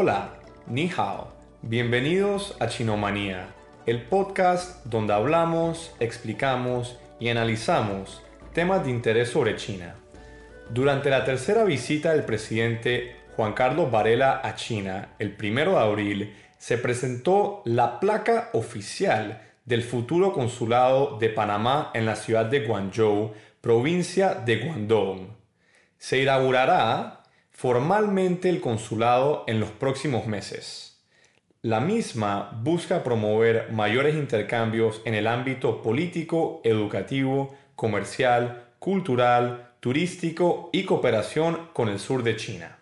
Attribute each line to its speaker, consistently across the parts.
Speaker 1: Hola, ni hao. Bienvenidos a Chinomanía, el podcast donde hablamos, explicamos y analizamos temas de interés sobre China. Durante la tercera visita del presidente Juan Carlos Varela a China el 1 de abril, se presentó la placa oficial del futuro consulado de Panamá en la ciudad de Guangzhou, provincia de Guangdong. Se inaugurará formalmente el consulado en los próximos meses. La misma busca promover mayores intercambios en el ámbito político, educativo, comercial, cultural, turístico y cooperación con el sur de China.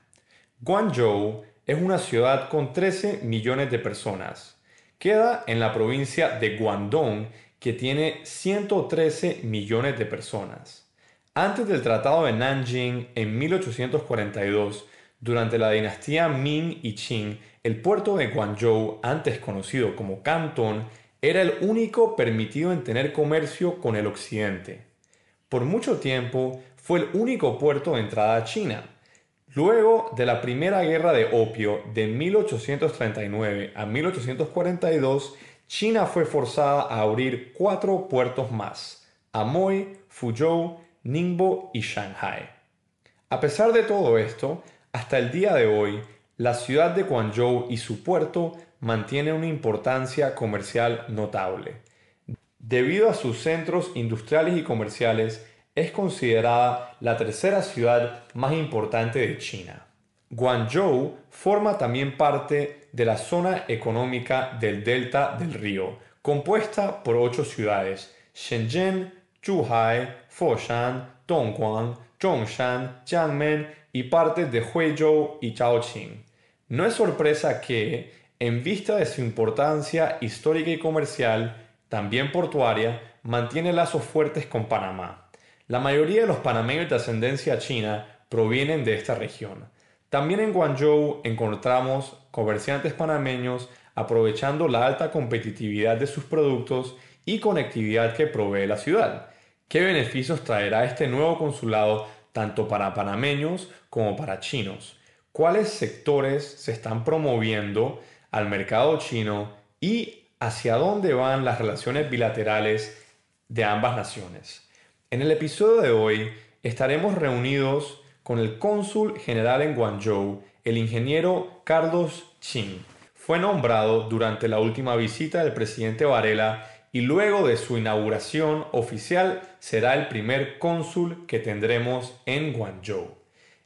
Speaker 1: Guangzhou es una ciudad con 13 millones de personas. Queda en la provincia de Guangdong, que tiene 113 millones de personas. Antes del Tratado de Nanjing en 1842, durante la dinastía Ming y Qing, el puerto de Guangzhou, antes conocido como Cantón, era el único permitido en tener comercio con el occidente. Por mucho tiempo fue el único puerto de entrada a China. Luego de la Primera Guerra de Opio de 1839 a 1842, China fue forzada a abrir cuatro puertos más, Amoy, Fuzhou, Ningbo y Shanghai. A pesar de todo esto, hasta el día de hoy, la ciudad de Guangzhou y su puerto mantienen una importancia comercial notable. Debido a sus centros industriales y comerciales, es considerada la tercera ciudad más importante de China. Guangzhou forma también parte de la zona económica del delta del río, compuesta por ocho ciudades, Shenzhen, Zhuhai, Foshan, Dongguan, Zhongshan, Jiangmen y partes de Huizhou y Chaoqing. No es sorpresa que, en vista de su importancia histórica y comercial, también portuaria, mantiene lazos fuertes con Panamá. La mayoría de los panameños de ascendencia china provienen de esta región. También en Guangzhou encontramos comerciantes panameños aprovechando la alta competitividad de sus productos y conectividad que provee la ciudad. ¿Qué beneficios traerá este nuevo consulado tanto para panameños como para chinos? ¿Cuáles sectores se están promoviendo al mercado chino y hacia dónde van las relaciones bilaterales de ambas naciones. En el episodio de hoy estaremos reunidos con el cónsul general en Guangzhou, el ingeniero Carlos Chin. Fue nombrado durante la última visita del presidente Varela y luego de su inauguración oficial será el primer cónsul que tendremos en Guangzhou.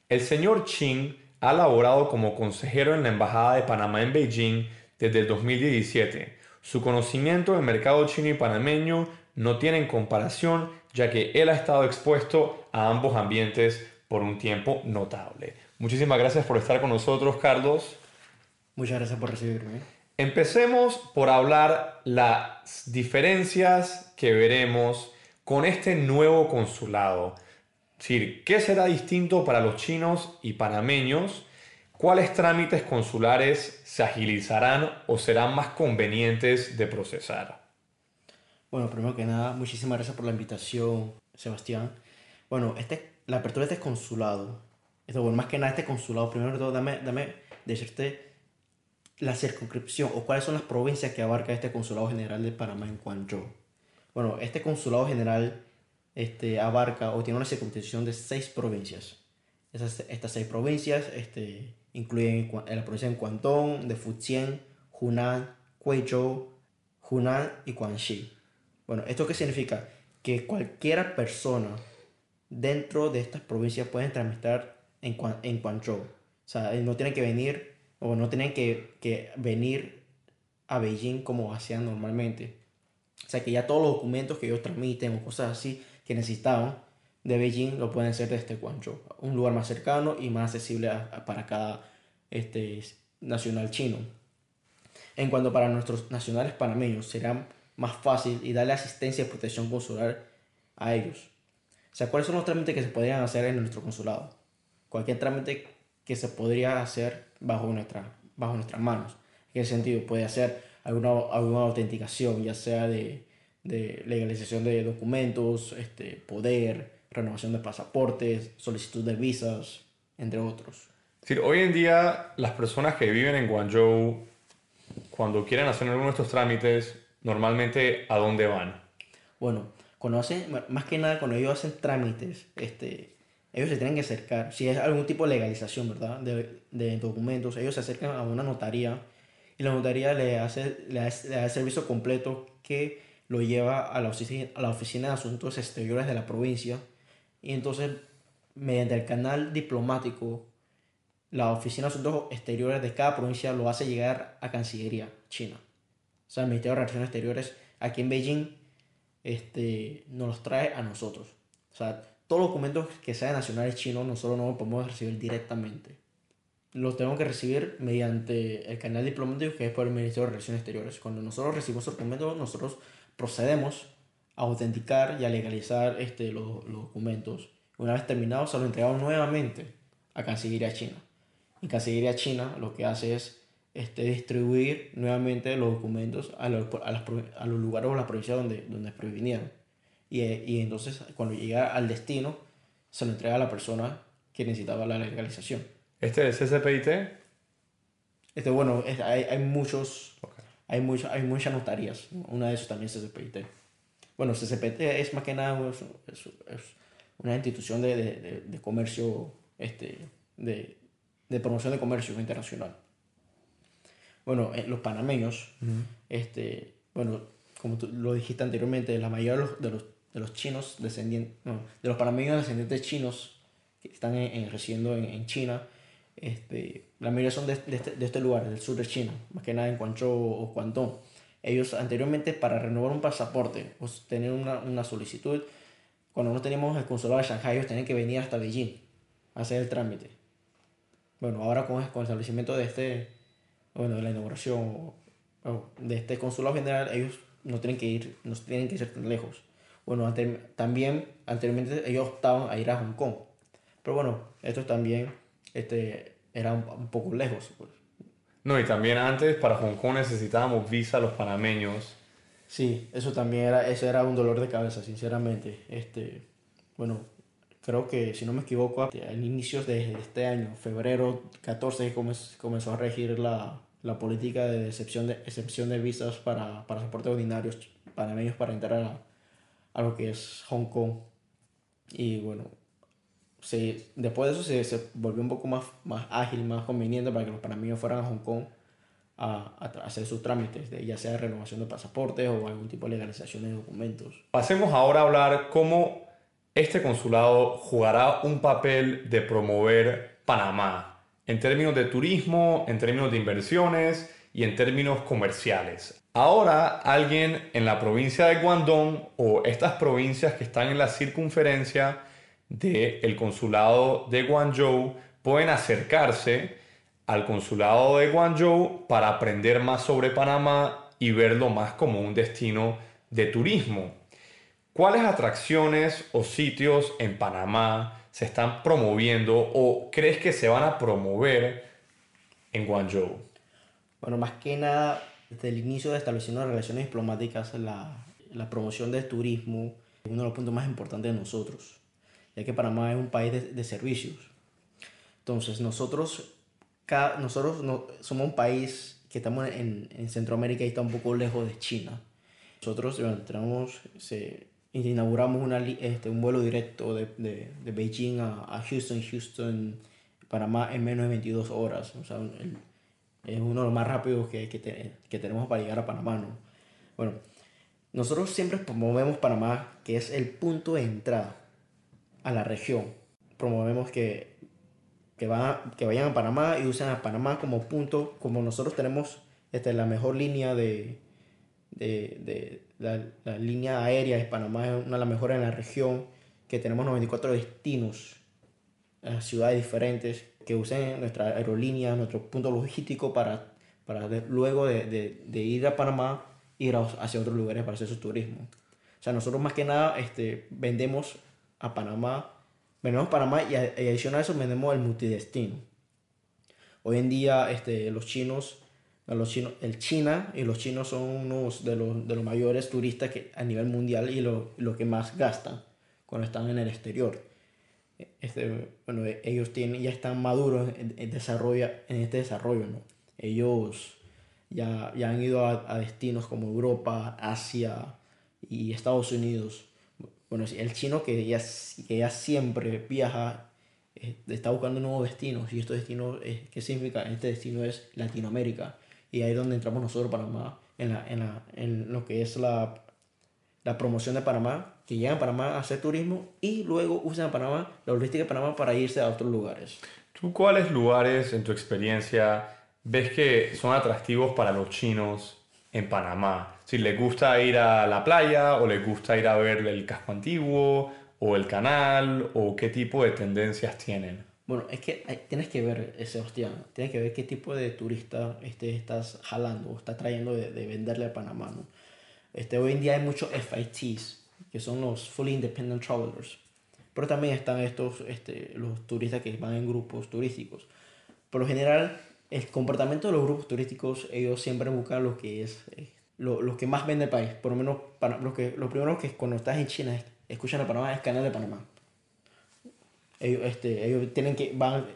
Speaker 1: El señor Chin ha laborado como consejero en la Embajada de Panamá en Beijing desde el 2017 su conocimiento del mercado chino y panameño no tienen comparación, ya que él ha estado expuesto a ambos ambientes por un tiempo notable. Muchísimas gracias por estar con nosotros, Carlos.
Speaker 2: Muchas gracias por recibirme.
Speaker 1: Empecemos por hablar las diferencias que veremos con este nuevo consulado. Es decir, ¿qué será distinto para los chinos y panameños ¿Cuáles trámites consulares se agilizarán o serán más convenientes de procesar?
Speaker 2: Bueno, primero que nada, muchísimas gracias por la invitación, Sebastián. Bueno, este, la apertura de este consulado, esto, bueno, más que nada este consulado, primero de todo, dame, dame decirte la circunscripción o cuáles son las provincias que abarca este consulado general de Panamá en Guangzhou. Bueno, este consulado general este, abarca o tiene una circunscripción de seis provincias. Esas, estas seis provincias este, incluyen la provincia de Guangdong, de Fujian, Hunan, Guizhou, Hunan y Guangxi. Bueno, ¿esto qué significa? Que cualquier persona dentro de estas provincias puede tramitar en, en Guangzhou. O sea, no tienen que venir o no tienen que, que venir a Beijing como hacían normalmente. O sea, que ya todos los documentos que ellos tramiten o cosas así que necesitaban de Beijing lo pueden hacer desde Guangzhou, un lugar más cercano y más accesible para cada este, nacional chino. En cuanto para nuestros nacionales panameños, será más fácil y darle asistencia y protección consular a ellos. O sea, ¿cuáles son los trámites que se podrían hacer en nuestro consulado? Cualquier trámite que se podría hacer bajo, nuestra, bajo nuestras manos. En ese sentido, puede hacer alguna, alguna autenticación, ya sea de, de legalización de documentos, este, poder, renovación de pasaportes, solicitud de visas, entre otros.
Speaker 1: Sí, hoy en día las personas que viven en Guangzhou, cuando quieren hacer alguno de estos trámites, normalmente ¿a dónde van?
Speaker 2: Bueno, cuando hacen, más que nada cuando ellos hacen trámites, este, ellos se tienen que acercar, si es algún tipo de legalización, ¿verdad? De, de documentos, ellos se acercan a una notaría y la notaría le hace, le hace, el servicio completo que lo lleva a la, oficina, a la Oficina de Asuntos Exteriores de la provincia y entonces mediante el canal diplomático la Oficina de Asuntos Exteriores de cada provincia lo hace llegar a Cancillería China. O sea, el Ministerio de Relaciones Exteriores aquí en Beijing este, nos los trae a nosotros. O sea, todos los documentos que sean nacionales chinos nosotros no los podemos recibir directamente. Los tenemos que recibir mediante el canal diplomático que es por el Ministerio de Relaciones Exteriores. Cuando nosotros recibimos el documento, nosotros procedemos a autenticar y a legalizar este, los, los documentos. Una vez terminados, se los entregamos nuevamente a Cancillería China. Y Cancillería China lo que hace es este, distribuir nuevamente los documentos a los, a, a los lugares o las provincias donde, donde previnieron. Y, y, entonces cuando llega al destino, se lo entrega a la persona que necesitaba la legalización.
Speaker 1: ¿Este es CCPIT?
Speaker 2: Este, bueno, hay, hay, muchos, hay, muchos, hay muchas notarías. Una de esas también es CCPIT. Bueno, CCPIT es más que nada es, es una institución de, de, de comercio, este, de, de promoción de comercio internacional. Bueno, eh, los panameños, este, bueno, como tú lo dijiste anteriormente, la mayoría de los, de los, chinos descendientes, de los panameños descendientes chinos que están en, residiendo en, China, este, la mayoría son de, este, de, este, lugar, del sur de China, más que nada en Guangzhou o Guangdong. Ellos anteriormente para renovar un pasaporte o tener una, una solicitud, cuando no teníamos el consulado de Shanghai, ellos tenían que venir hasta Beijing a hacer el trámite bueno, ahora con, con el establecimiento de este, bueno, de la inauguración de este consulado general, ellos no tienen que ir, no tienen que ir tan lejos. Bueno, también anteriormente ellos optaban a ir a Hong Kong, pero bueno, esto también este, era un, poco lejos. Pues.
Speaker 1: No, y también antes para Hong Kong necesitábamos visa a los panameños.
Speaker 2: Sí, eso también era, eso era un dolor de cabeza, sinceramente. Este, bueno, creo que si no me equivoco, al inicio de este año, febrero 14, comenzó a regir la, la política de excepción de, excepción de visas para, para soportes ordinarios panameños para entrar a, a, lo que es Hong Kong. Y bueno, se, después de eso se, se, volvió un poco más, más ágil, más conveniente para que los panameños fueran a Hong Kong a, a, hacer sus trámites, de, ya sea renovación de pasaportes o algún tipo de legalización de documentos.
Speaker 1: Pasemos ahora a hablar cómo este consulado jugará un papel de promover Panamá en términos de turismo, en términos de inversiones y en términos comerciales. Ahora alguien en la provincia de Guangdong o estas provincias que están en la circunferencia del consulado de Guangzhou pueden acercarse al consulado de Guangzhou para aprender más sobre Panamá y verlo más como un destino de turismo. ¿Cuáles atracciones o sitios en Panamá se están promoviendo o crees que se van a promover en Guangzhou?
Speaker 2: Bueno, más que nada, desde el inicio de estableciendo relaciones diplomáticas, la, la promoción del turismo es uno de los puntos más importantes de nosotros, ya que Panamá es un país de, de servicios. Entonces, nosotros, cada, nosotros no, somos un país que estamos en, en, Centroamérica y está un poco lejos de China. Nosotros bueno, tenemos, se, inauguramos una, este, un vuelo directo de, de, de Beijing a, a, Houston, Houston, Panamá en menos de 22 horas. O sea, es uno de los más rápidos que, que, que, tenemos para llegar a Panamá. ¿no? Bueno, nosotros siempre promovemos Panamá, que es el punto de entrada a la región. Promovemos que, que, van, que vayan a Panamá y usen a Panamá como punto, como nosotros tenemos este, la mejor línea de, de, de la, la, línea aérea de Panamá es una de las mejores en la región, que tenemos 94 destinos a ciudades diferentes que usen nuestra aerolínea, nuestro punto logístico para, para luego de, de, ir a Panamá, ir hacia otros lugares para hacer su turismo. O sea, nosotros más que nada este, vendemos a Panamá, vendemos Panamá y, adicional a eso vendemos el multidestino. Hoy en día este, los chinos los chinos, el China y los chinos son unos de los, de los mayores turistas que, a nivel mundial y lo, lo que más gastan cuando están en el exterior. Este, bueno, ellos tienen, ya están maduros en, en, en este desarrollo, ¿no? Ellos ya, ya han ido a, a, destinos como Europa, Asia y Estados Unidos. Bueno, el chino que ya, que ya siempre viaja, eh, está buscando nuevos destinos y estos destinos, eh, ¿qué significa? Este destino es Latinoamérica y ahí es donde entramos nosotros, Panamá, en, la, en, la, en lo que es la, la promoción de Panamá, que llegan a Panamá a hacer turismo y luego usan Panamá, la logística de Panamá para irse a otros lugares.
Speaker 1: ¿Tú cuáles lugares en tu experiencia ves que son atractivos para los chinos en Panamá? Si les gusta ir a la playa o les gusta ir a ver el casco antiguo o el canal o qué tipo de tendencias tienen.
Speaker 2: Bueno, es que tienes que ver, eh, Sebastián, tienes que ver qué tipo de turista este, estás jalando o estás trayendo de, de venderle a Panamá. ¿no? Este, hoy en día hay muchos FITs, que son los Fully Independent Travelers. Pero también están estos, este, los turistas que van en grupos turísticos. Por lo general, el comportamiento de los grupos turísticos, ellos siempre buscan lo que es, eh, lo, lo, que más vende el país. Por lo menos, para, lo, que, lo primero que cuando estás en China, escuchan a Panamá, es canal de Panamá. Ellos, este, ellos tienen que, van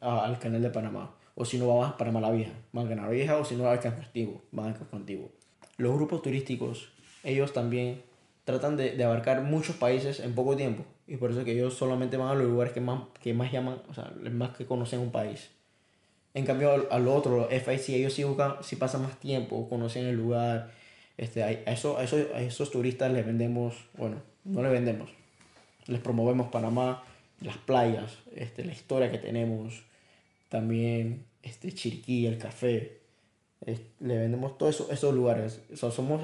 Speaker 2: a, al canal de Panamá. O si no, van a Panamá la Vieja. Van a Canal Vieja o si no, al Casco Antiguo. Van al Casco Antiguo. Los grupos turísticos, ellos también tratan de, de, abarcar muchos países en poco tiempo. Y por eso que ellos solamente van a los lugares que más, que más llaman, o sea, más que conocen un país. En cambio, al, otro, los FIC, ellos sí buscan, si pasan más tiempo, conocen el lugar. Este, a, eso, a, esos, a esos turistas les vendemos, bueno, no les vendemos, les promovemos Panamá, las playas, este, la historia que tenemos, también este, Chiriquí, el café. le vendemos todos eso, esos lugares. O somos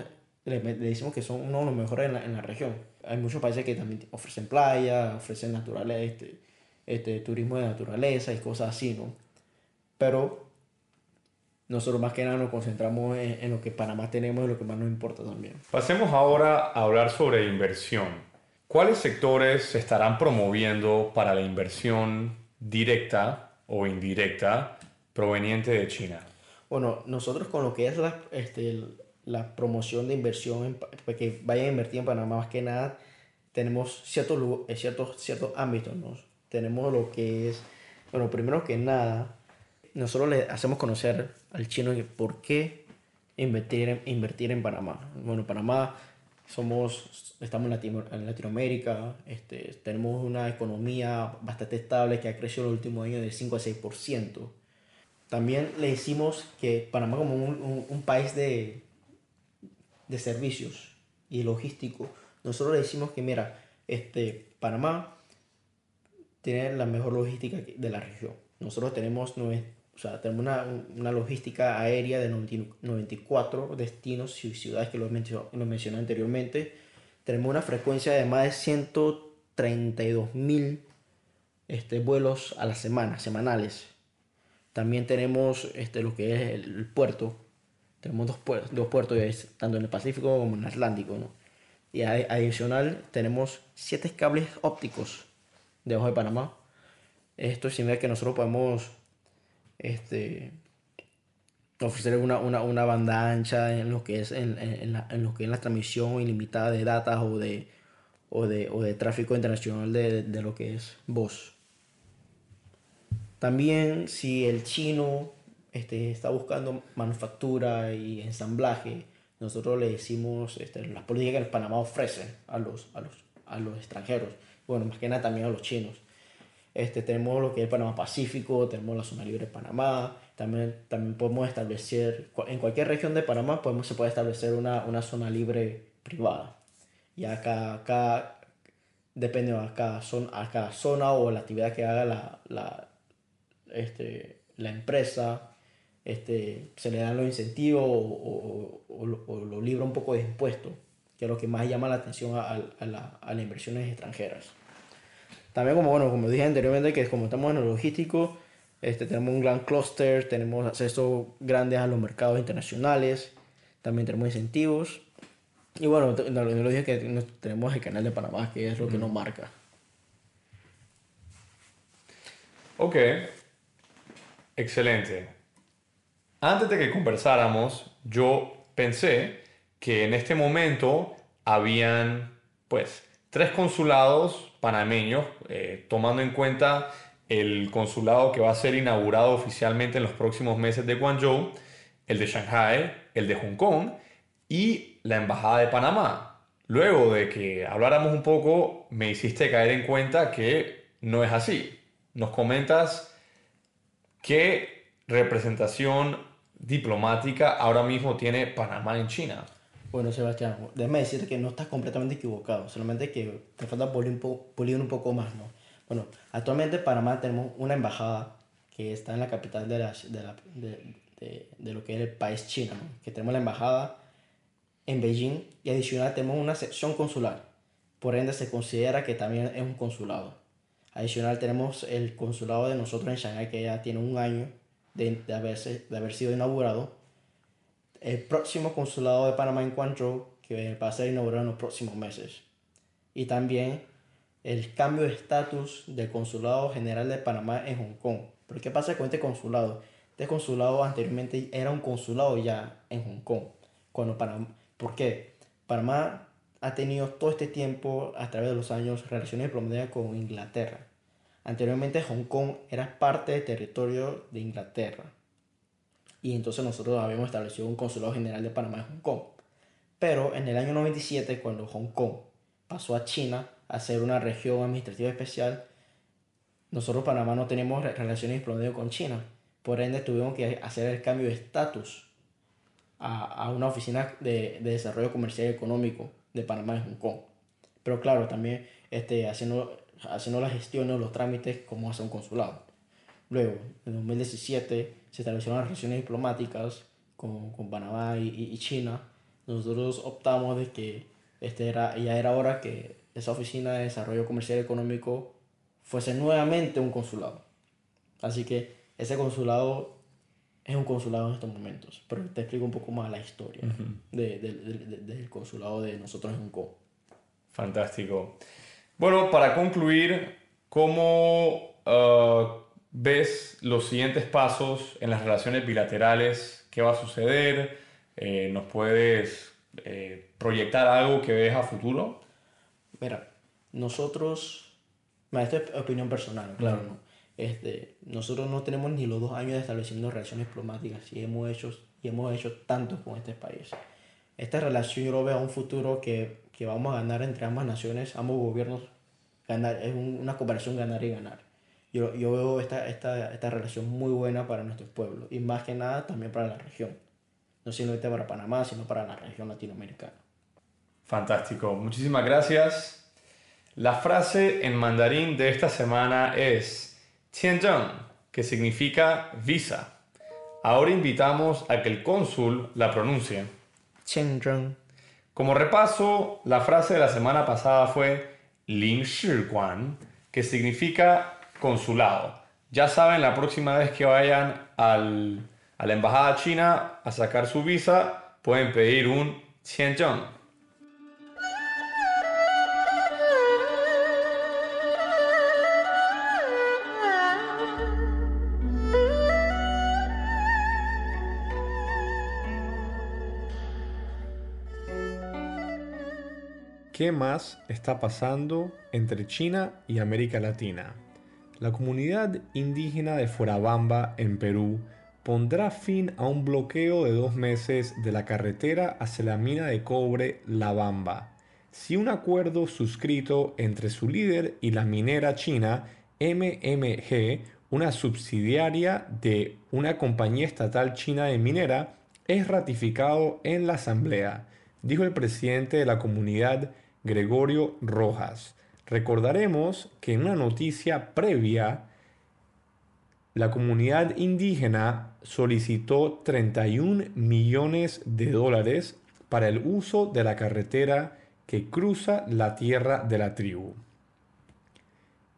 Speaker 2: le, le, decimos que son uno de los mejores en la, en la, región. Hay muchos países que también ofrecen playa, ofrecen naturaleza, este, este, turismo de naturaleza y cosas así, ¿no? Pero nosotros más que nada nos concentramos en, en lo que Panamá tenemos y lo que más nos importa también.
Speaker 1: Pasemos ahora a hablar sobre inversión. ¿Cuáles sectores se estarán promoviendo para la inversión directa o indirecta proveniente de China?
Speaker 2: Bueno, nosotros con lo que es la, este, la promoción de inversión, en, pues, que vayan a invertir en Panamá más que nada, tenemos ciertos, ciertos, ciertos ámbitos, ¿no? Tenemos lo que es, bueno, primero que nada, nosotros le hacemos conocer al chino por qué invertir en, invertir en Panamá. Bueno, Panamá somos, estamos en, Latino, en Latinoamérica, este, tenemos una economía bastante estable que ha crecido en los últimos años de 5 a 6%. También le decimos que Panamá como un, un país de, de servicios y logístico, nosotros le decimos que, mira, este, Panamá tiene la mejor logística de la región. Nosotros tenemos, o sea, tenemos una, una, logística aérea de 94 destinos y ciudades que lo, mencioné, lo mencioné anteriormente. Tenemos una frecuencia de más de 132 mil este, vuelos a la semana, semanales. También tenemos este, lo que es el puerto, tenemos dos puertos, dos puertos tanto en el Pacífico como en el Atlántico, ¿no? Y adicional tenemos siete cables ópticos debajo de Panamá. Esto significa que nosotros podemos este, ofrecer una, una, una, banda ancha en lo que es en, en, la, en, lo que es la transmisión ilimitada de datos o de, o de, o de tráfico internacional de, de lo que es voz. También si el chino este, está buscando manufactura y ensamblaje, nosotros le decimos este, las políticas que el Panamá ofrece a los, a los, a los extranjeros, bueno, más que nada también a los chinos. Este, tenemos lo que es Panamá Pacífico, tenemos la zona libre de Panamá, también, también podemos establecer, en cualquier región de Panamá podemos, se puede establecer una, una zona libre privada. Y acá, acá depende de cada, zona, a cada zona o la actividad que haga la, la, este, la empresa, este, se le dan los incentivos o, o, o, o, lo libra un poco de impuestos, que es lo que más llama la atención a, a, la, a las inversiones extranjeras. También como, bueno, como dije anteriormente, que como estamos en el logístico, este, tenemos un gran clúster, tenemos acceso grande a los mercados internacionales, también tenemos incentivos. Y bueno, no, lo dije que tenemos el canal de Panamá, que es lo que nos marca.
Speaker 1: Ok, excelente. Antes de que conversáramos, yo pensé que en este momento habían, pues, tres consulados panameños, eh, tomando en cuenta el consulado que va a ser inaugurado oficialmente en los próximos meses de Guangzhou, el de Shanghai, el de Hong Kong y la Embajada de Panamá. Luego de que habláramos un poco, me hiciste caer en cuenta que no es así. Nos comentas qué representación diplomática ahora mismo tiene Panamá en China.
Speaker 2: Bueno, Sebastián, déjame decirte que no estás completamente equivocado, solamente que te falta pulir un, poco más, ¿no? Bueno, actualmente en Panamá tenemos una embajada que está en la capital de, la, de, la, de, de, de lo que es el país China, ¿no? que tenemos la embajada en Beijing y adicional tenemos una sección consular, por ende se considera que también es un consulado. Adicional tenemos el consulado de nosotros en Shanghai que ya tiene un año de, haber sido inaugurado el próximo consulado de Panamá en Guangzhou, que va a ser inaugurado en los próximos meses. Y también el cambio de estatus del Consulado General de Panamá en Hong Kong. ¿Pero qué pasa con este consulado? Este consulado anteriormente era un consulado ya en Hong Kong. Cuando Panamá, ¿Por qué? Panamá ha tenido todo este tiempo, a través de los años, relaciones diplomáticas con Inglaterra. Anteriormente Hong Kong era parte del territorio de Inglaterra y entonces nosotros habíamos establecido un consulado general de Panamá en Hong Kong. Pero en el año 97, cuando Hong Kong pasó a China a ser una región administrativa especial, nosotros Panamá no tenemos relaciones diplomáticas con China. Por ende tuvimos que hacer el cambio de estatus a, a, una oficina de, de, desarrollo comercial y económico de Panamá en Hong Kong. Pero claro, también este, haciendo, haciendo las gestiones, los trámites como hace un consulado. Luego, en 2017 se establecieron las relaciones diplomáticas con, con Panamá y, y, China. Nosotros optamos de que este era, ya era hora que esa oficina de desarrollo comercial y económico fuese nuevamente un consulado. Así que ese consulado es un consulado en estos momentos, pero te explico un poco más la historia de, de, de, del consulado de nosotros en Hong Kong.
Speaker 1: Fantástico. Bueno, para concluir, ¿cómo uh, ves los siguientes pasos en las relaciones bilaterales? ¿Qué va a suceder? Eh, ¿Nos puedes eh, proyectar algo que ves a futuro?
Speaker 2: Mira, nosotros, esta es opinión personal, claro, ¿no? Este, nosotros no tenemos ni los dos años de estableciendo relaciones diplomáticas y hemos hecho, y hemos hecho tanto con este país. Esta relación yo lo veo a un futuro que, que vamos a ganar entre ambas naciones, ambos gobiernos, ganar, es una cooperación ganar y ganar yo, yo veo esta, esta, esta relación muy buena para nuestros pueblos y más que nada también para la región. No solamente para Panamá, sino para la región latinoamericana.
Speaker 1: Fantástico, muchísimas gracias. La frase en mandarín de esta semana es Tianzheng, que significa visa. Ahora invitamos a que el cónsul la pronuncie.
Speaker 2: Tianzheng.
Speaker 1: Como repaso, la frase de la semana pasada fue Lin Shiguan, que significa consulado. Ya saben, la próxima vez que vayan al, a la embajada china a sacar su visa, pueden pedir un qianzheng. ¿Qué más está pasando entre China y América Latina? La comunidad indígena de Forabamba, en Perú, pondrá fin a un bloqueo de dos meses de la carretera hacia la mina de cobre La Bamba, si un acuerdo suscrito entre su líder y la minera china MMG, una subsidiaria de una compañía estatal china de minera, es ratificado en la Asamblea, dijo el presidente de la comunidad Gregorio Rojas. Recordaremos que en una noticia previa, la comunidad indígena solicitó 31 millones de dólares para el uso de la carretera que cruza la tierra de la tribu.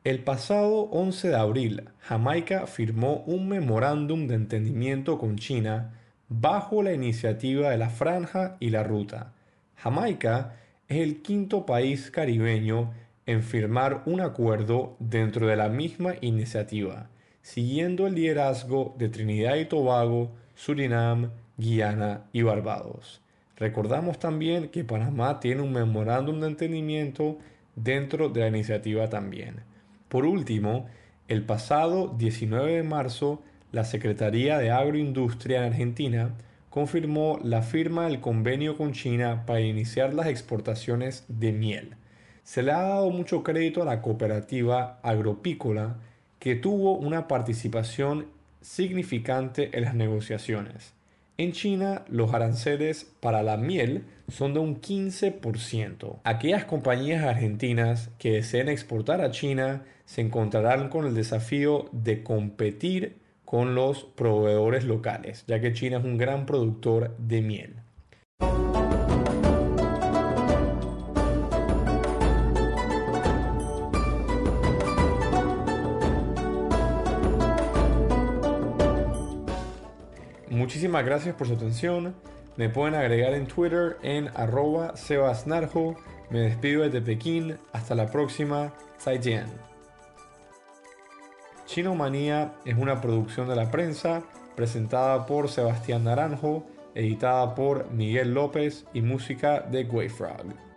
Speaker 1: El pasado 11 de abril, Jamaica firmó un memorándum de entendimiento con China bajo la iniciativa de la Franja y la Ruta. Jamaica es el quinto país caribeño en firmar un acuerdo dentro de la misma iniciativa, siguiendo el liderazgo de Trinidad y Tobago, Surinam, Guiana y Barbados. Recordamos también que Panamá tiene un memorándum de entendimiento dentro de la iniciativa también. Por último, el pasado 19 de marzo, la Secretaría de Agroindustria en Argentina confirmó la firma del convenio con China para iniciar las exportaciones de miel. Se le ha dado mucho crédito a la cooperativa agropícola que tuvo una participación significante en las negociaciones. En China, los aranceles para la miel son de un 15%. Aquellas compañías argentinas que deseen exportar a China se encontrarán con el desafío de competir con los proveedores locales, ya que China es un gran productor de miel. Muchísimas gracias por su atención. Me pueden agregar en Twitter en arroba sebasnarjo. Me despido desde Pekín. Hasta la próxima. Zaijian. Chino Manía es una producción de la prensa presentada por Sebastián Naranjo, editada por Miguel López y música de Frog.